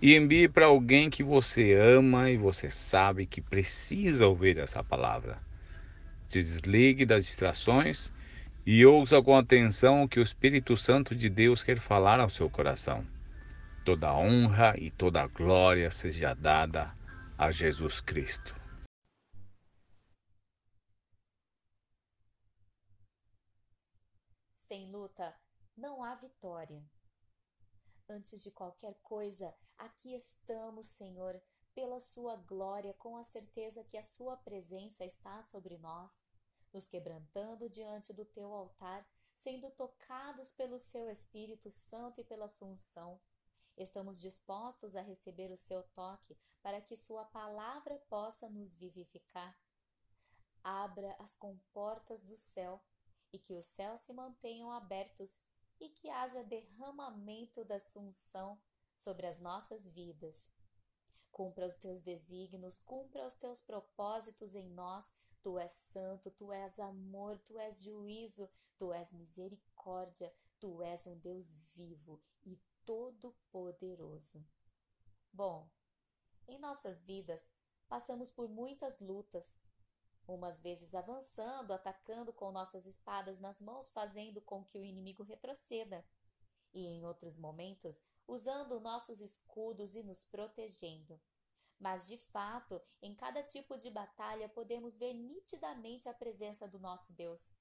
e envie para alguém que você ama e você sabe que precisa ouvir essa palavra. Se desligue das distrações e ouça com atenção o que o Espírito Santo de Deus quer falar ao seu coração. Toda honra e toda glória seja dada a Jesus Cristo. Sem luta não há vitória. Antes de qualquer coisa, aqui estamos, Senhor, pela Sua glória, com a certeza que a Sua presença está sobre nós, nos quebrantando diante do Teu altar, sendo tocados pelo Seu Espírito Santo e pela Sua unção. Estamos dispostos a receber o Seu toque para que Sua palavra possa nos vivificar. Abra as comportas do céu e que os céus se mantenham abertos e que haja derramamento da Assunção sobre as nossas vidas. Cumpra os teus desígnios, cumpra os teus propósitos em nós. Tu és santo, tu és amor, tu és juízo, tu és misericórdia, tu és um Deus vivo e todo-poderoso. Bom, em nossas vidas passamos por muitas lutas, umas vezes avançando, atacando com nossas espadas nas mãos, fazendo com que o inimigo retroceda, e em outros momentos, usando nossos escudos e nos protegendo. Mas de fato, em cada tipo de batalha podemos ver nitidamente a presença do nosso Deus.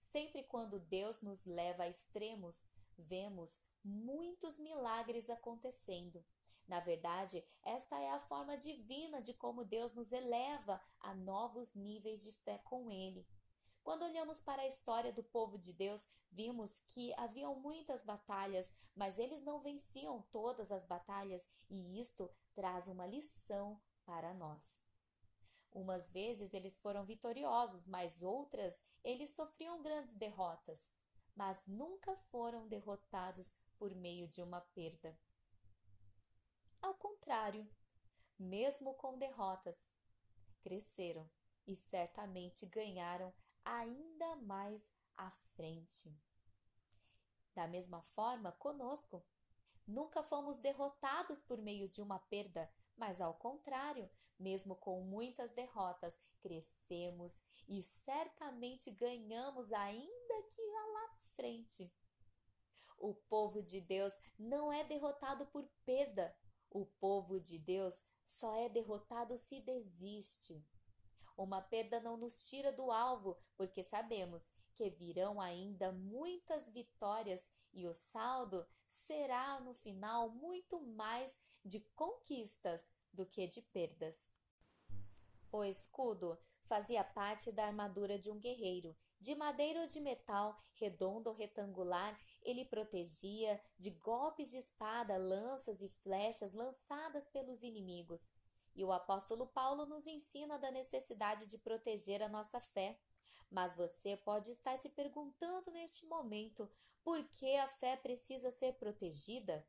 Sempre quando Deus nos leva a extremos, vemos muitos milagres acontecendo na verdade, esta é a forma divina de como Deus nos eleva a novos níveis de fé com Ele. Quando olhamos para a história do povo de Deus, vimos que haviam muitas batalhas, mas eles não venciam todas as batalhas, e isto traz uma lição para nós. Umas vezes eles foram vitoriosos, mas outras eles sofriam grandes derrotas, mas nunca foram derrotados por meio de uma perda. Ao contrário, mesmo com derrotas, cresceram e certamente ganharam ainda mais à frente. Da mesma forma, conosco, nunca fomos derrotados por meio de uma perda, mas ao contrário, mesmo com muitas derrotas, crescemos e certamente ganhamos ainda que lá na frente. O povo de Deus não é derrotado por perda, o povo de Deus só é derrotado se desiste. Uma perda não nos tira do alvo, porque sabemos que virão ainda muitas vitórias e o saldo será no final muito mais de conquistas do que de perdas. O escudo fazia parte da armadura de um guerreiro, de madeira ou de metal, redondo ou retangular, ele protegia de golpes de espada, lanças e flechas lançadas pelos inimigos. E o apóstolo Paulo nos ensina da necessidade de proteger a nossa fé. Mas você pode estar se perguntando neste momento por que a fé precisa ser protegida?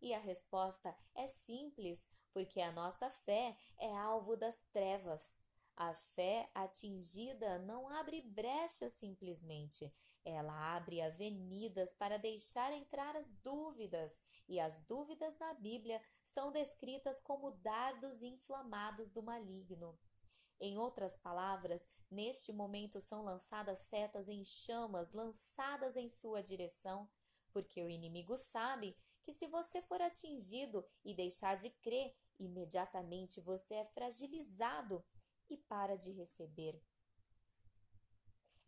E a resposta é simples, porque a nossa fé é alvo das trevas. A fé atingida não abre brechas simplesmente, ela abre avenidas para deixar entrar as dúvidas, e as dúvidas na Bíblia são descritas como dardos inflamados do maligno. Em outras palavras, neste momento são lançadas setas em chamas lançadas em sua direção, porque o inimigo sabe que se você for atingido e deixar de crer, imediatamente você é fragilizado e para de receber.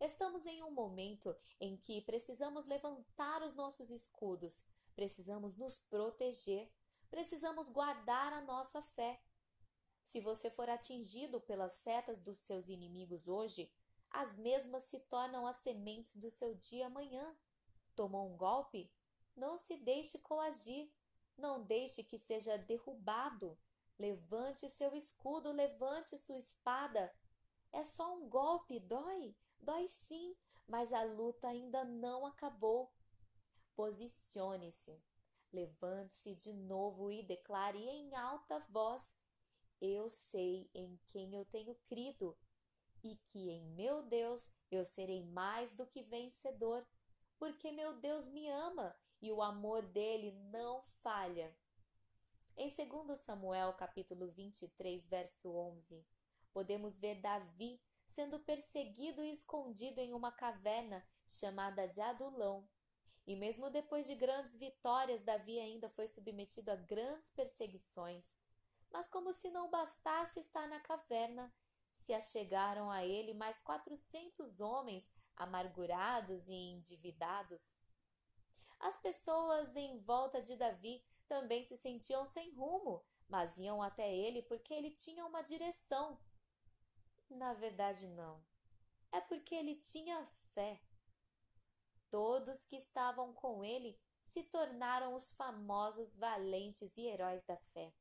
Estamos em um momento em que precisamos levantar os nossos escudos, precisamos nos proteger, precisamos guardar a nossa fé. Se você for atingido pelas setas dos seus inimigos hoje, as mesmas se tornam as sementes do seu dia amanhã. Tomou um golpe? Não se deixe coagir, não deixe que seja derrubado. Levante seu escudo, levante sua espada. É só um golpe, dói, dói sim, mas a luta ainda não acabou. Posicione-se, levante-se de novo e declare em alta voz: Eu sei em quem eu tenho crido e que em meu Deus eu serei mais do que vencedor, porque meu Deus me ama e o amor dele não falha. Em 2 Samuel, capítulo 23, verso 11, podemos ver Davi sendo perseguido e escondido em uma caverna chamada de Adulão. E mesmo depois de grandes vitórias, Davi ainda foi submetido a grandes perseguições. Mas como se não bastasse estar na caverna, se achegaram a ele mais quatrocentos homens amargurados e endividados. As pessoas em volta de Davi também se sentiam sem rumo, mas iam até ele porque ele tinha uma direção. Na verdade, não. É porque ele tinha fé. Todos que estavam com ele se tornaram os famosos valentes e heróis da fé.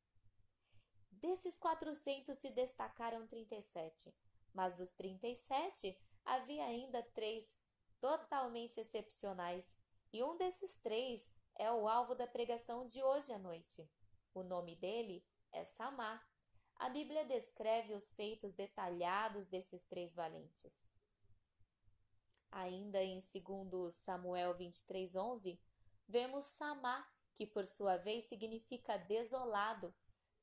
Desses 400 se destacaram 37, mas dos 37 havia ainda três totalmente excepcionais, e um desses três é o alvo da pregação de hoje à noite. O nome dele é Samá. A Bíblia descreve os feitos detalhados desses três valentes. Ainda em 2 Samuel 23:11, vemos Samá, que por sua vez significa desolado,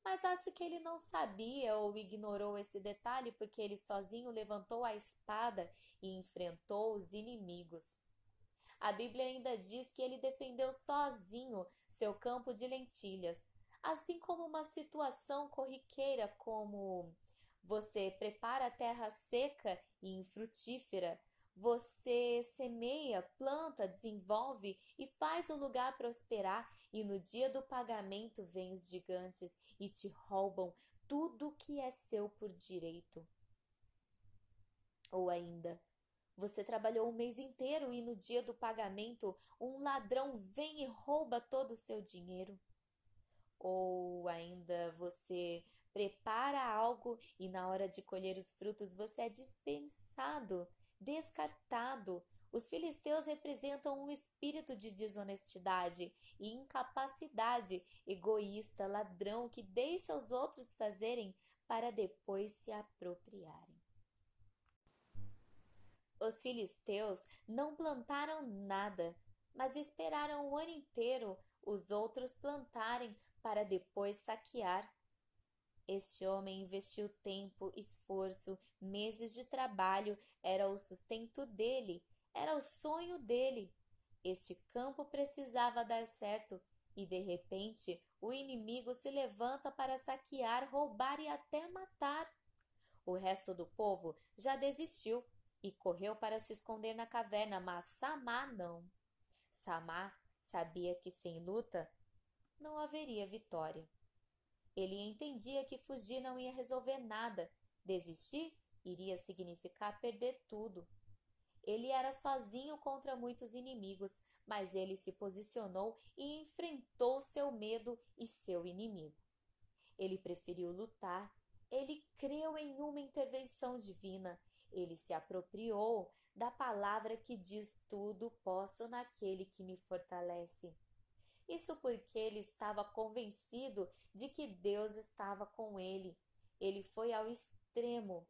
mas acho que ele não sabia ou ignorou esse detalhe porque ele sozinho levantou a espada e enfrentou os inimigos. A Bíblia ainda diz que ele defendeu sozinho seu campo de lentilhas, assim como uma situação corriqueira como você prepara a terra seca e infrutífera, você semeia, planta, desenvolve e faz o lugar prosperar, e no dia do pagamento vêm os gigantes e te roubam tudo que é seu por direito. Ou ainda, você trabalhou um mês inteiro e no dia do pagamento um ladrão vem e rouba todo o seu dinheiro. Ou ainda você prepara algo e na hora de colher os frutos você é dispensado descartado. Os filisteus representam um espírito de desonestidade e incapacidade, egoísta, ladrão que deixa os outros fazerem para depois se apropriarem. Os filisteus não plantaram nada, mas esperaram o ano inteiro os outros plantarem para depois saquear. Este homem investiu tempo, esforço, meses de trabalho, era o sustento dele, era o sonho dele. Este campo precisava dar certo e de repente o inimigo se levanta para saquear, roubar e até matar. O resto do povo já desistiu e correu para se esconder na caverna, mas Samá não. Samá sabia que sem luta não haveria vitória. Ele entendia que fugir não ia resolver nada, desistir iria significar perder tudo. Ele era sozinho contra muitos inimigos, mas ele se posicionou e enfrentou seu medo e seu inimigo. Ele preferiu lutar, ele creu em uma intervenção divina, ele se apropriou da palavra que diz tudo posso naquele que me fortalece. Isso porque ele estava convencido de que Deus estava com ele. Ele foi ao extremo.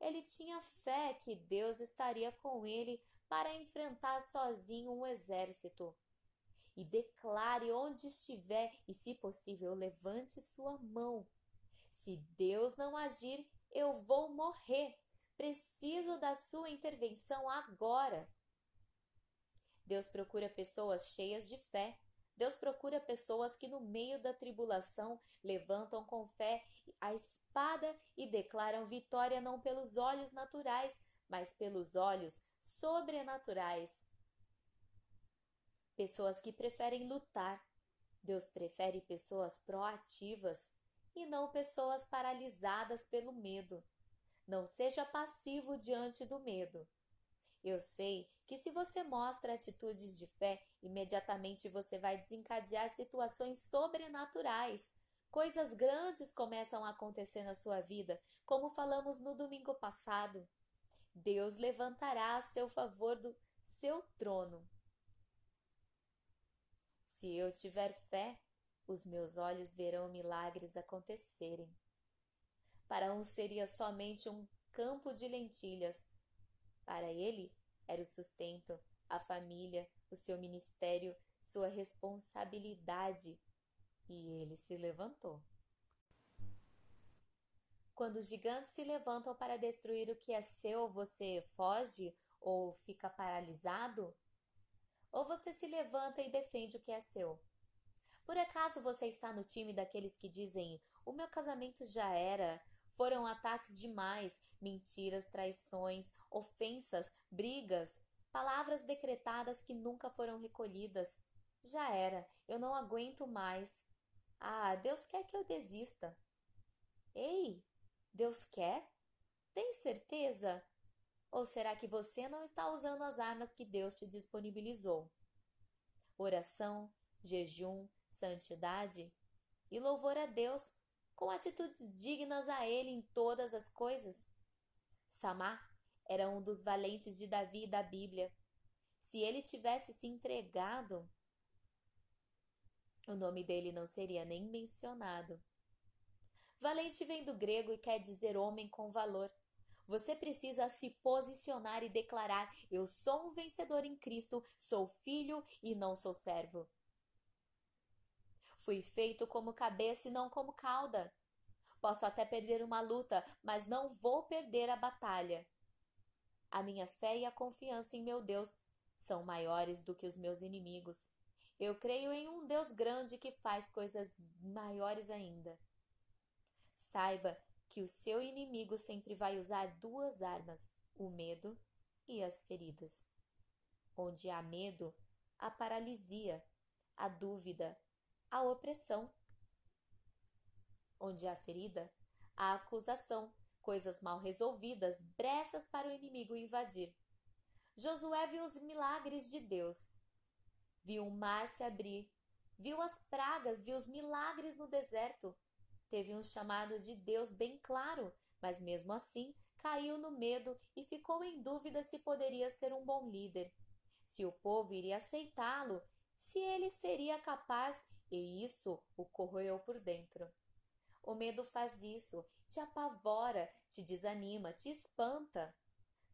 Ele tinha fé que Deus estaria com ele para enfrentar sozinho um exército. E declare onde estiver e, se possível, levante sua mão. Se Deus não agir, eu vou morrer. Preciso da sua intervenção agora. Deus procura pessoas cheias de fé Deus procura pessoas que, no meio da tribulação, levantam com fé a espada e declaram vitória não pelos olhos naturais, mas pelos olhos sobrenaturais. Pessoas que preferem lutar. Deus prefere pessoas proativas e não pessoas paralisadas pelo medo. Não seja passivo diante do medo. Eu sei que se você mostra atitudes de fé, imediatamente você vai desencadear situações sobrenaturais. Coisas grandes começam a acontecer na sua vida, como falamos no domingo passado. Deus levantará a seu favor do seu trono. Se eu tiver fé, os meus olhos verão milagres acontecerem. Para um seria somente um campo de lentilhas. Para ele era o sustento, a família, o seu ministério, sua responsabilidade. E ele se levantou. Quando os gigantes se levantam para destruir o que é seu, você foge ou fica paralisado? Ou você se levanta e defende o que é seu? Por acaso você está no time daqueles que dizem: o meu casamento já era, foram ataques demais, mentiras, traições, ofensas, brigas, palavras decretadas que nunca foram recolhidas. Já era, eu não aguento mais. Ah, Deus quer que eu desista. Ei, Deus quer? Tem certeza? Ou será que você não está usando as armas que Deus te disponibilizou? Oração, jejum, santidade e louvor a Deus com atitudes dignas a Ele em todas as coisas. Samar era um dos valentes de Davi da Bíblia. Se ele tivesse se entregado, o nome dele não seria nem mencionado. Valente vem do grego e quer dizer homem com valor. Você precisa se posicionar e declarar: Eu sou um vencedor em Cristo, sou filho e não sou servo. Fui feito como cabeça e não como cauda. Posso até perder uma luta, mas não vou perder a batalha. A minha fé e a confiança em meu Deus são maiores do que os meus inimigos. Eu creio em um Deus grande que faz coisas maiores ainda. Saiba que o seu inimigo sempre vai usar duas armas: o medo e as feridas. Onde há medo, há paralisia, a dúvida, a opressão. Onde há ferida, há acusação, coisas mal resolvidas, brechas para o inimigo invadir. Josué viu os milagres de Deus. Viu o mar se abrir, viu as pragas, viu os milagres no deserto. Teve um chamado de Deus bem claro, mas mesmo assim caiu no medo e ficou em dúvida se poderia ser um bom líder, se o povo iria aceitá-lo, se ele seria capaz e isso o corroeu por dentro. O medo faz isso, te apavora, te desanima, te espanta.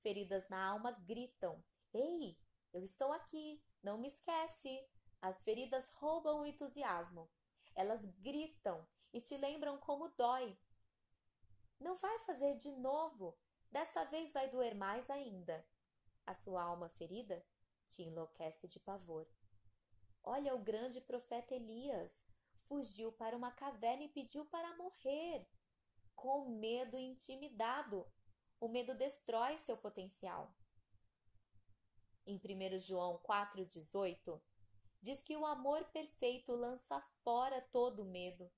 Feridas na alma gritam: Ei, eu estou aqui, não me esquece. As feridas roubam o entusiasmo. Elas gritam e te lembram como dói. Não vai fazer de novo. Desta vez vai doer mais ainda. A sua alma ferida te enlouquece de pavor. Olha o grande profeta Elias. Fugiu para uma caverna e pediu para morrer. Com medo intimidado. O medo destrói seu potencial. Em 1 João 4,18, diz que o amor perfeito lança fora todo medo.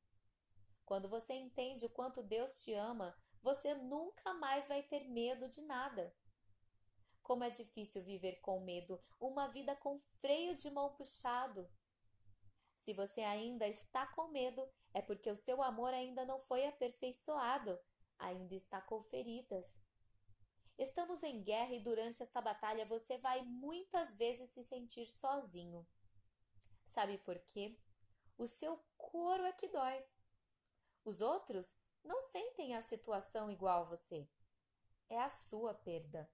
Quando você entende o quanto Deus te ama, você nunca mais vai ter medo de nada. Como é difícil viver com medo, uma vida com freio de mão puxado. Se você ainda está com medo, é porque o seu amor ainda não foi aperfeiçoado, ainda está com feridas. Estamos em guerra e durante esta batalha você vai muitas vezes se sentir sozinho. Sabe por quê? O seu couro é que dói. Os outros não sentem a situação igual a você. É a sua perda.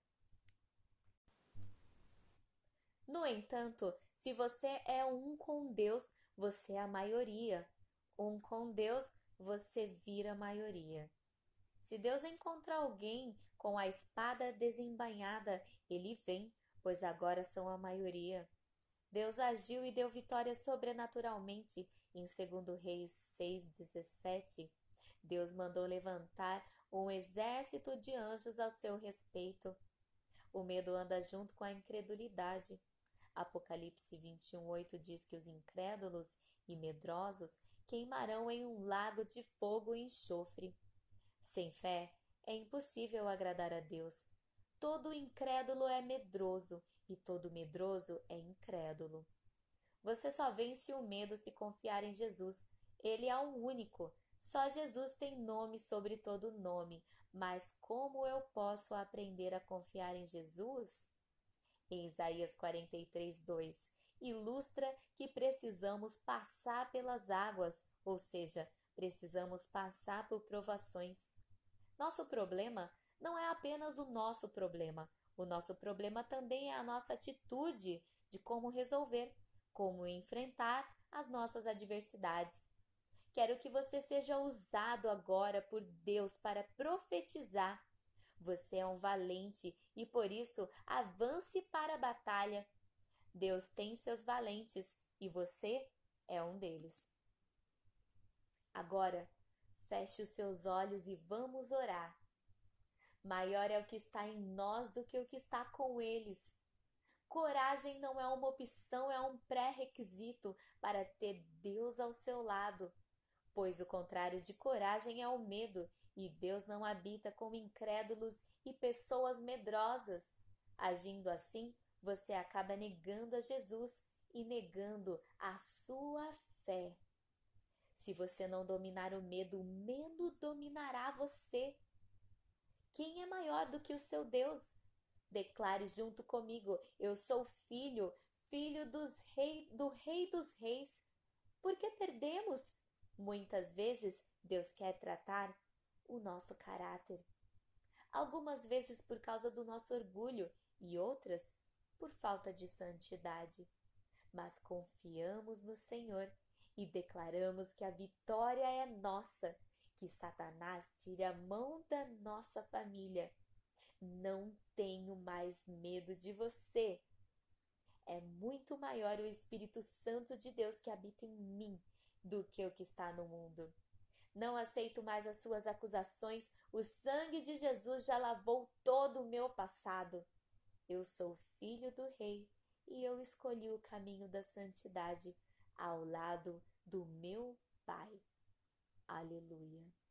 No entanto, se você é um com Deus, você é a maioria. Um com Deus, você vira a maioria. Se Deus encontrar alguém com a espada desembainhada, ele vem, pois agora são a maioria. Deus agiu e deu vitória sobrenaturalmente. Em 2 Reis 6,17, Deus mandou levantar um exército de anjos ao seu respeito. O medo anda junto com a incredulidade. Apocalipse 21:8 diz que os incrédulos e medrosos queimarão em um lago de fogo e enxofre. Sem fé é impossível agradar a Deus. Todo incrédulo é medroso e todo medroso é incrédulo. Você só vence o medo se confiar em Jesus. Ele é o único. Só Jesus tem nome sobre todo nome. Mas como eu posso aprender a confiar em Jesus? Em Isaías 43, 2, ilustra que precisamos passar pelas águas, ou seja, precisamos passar por provações. Nosso problema não é apenas o nosso problema, o nosso problema também é a nossa atitude de como resolver, como enfrentar as nossas adversidades. Quero que você seja usado agora por Deus para profetizar. Você é um valente e por isso avance para a batalha. Deus tem seus valentes e você é um deles. Agora, feche os seus olhos e vamos orar. Maior é o que está em nós do que o que está com eles. Coragem não é uma opção, é um pré-requisito para ter Deus ao seu lado. Pois o contrário de coragem é o medo, e Deus não habita com incrédulos e pessoas medrosas. Agindo assim, você acaba negando a Jesus e negando a sua fé. Se você não dominar o medo, o medo dominará você. Quem é maior do que o seu Deus? Declare junto comigo: Eu sou filho, filho dos rei, do Rei dos Reis. Por que perdemos? Muitas vezes Deus quer tratar o nosso caráter. Algumas vezes por causa do nosso orgulho e outras por falta de santidade. Mas confiamos no Senhor e declaramos que a vitória é nossa que Satanás tire a mão da nossa família. Não tenho mais medo de você. É muito maior o Espírito Santo de Deus que habita em mim do que o que está no mundo. Não aceito mais as suas acusações. O sangue de Jesus já lavou todo o meu passado. Eu sou filho do Rei e eu escolhi o caminho da santidade ao lado do meu Pai. Aleluia.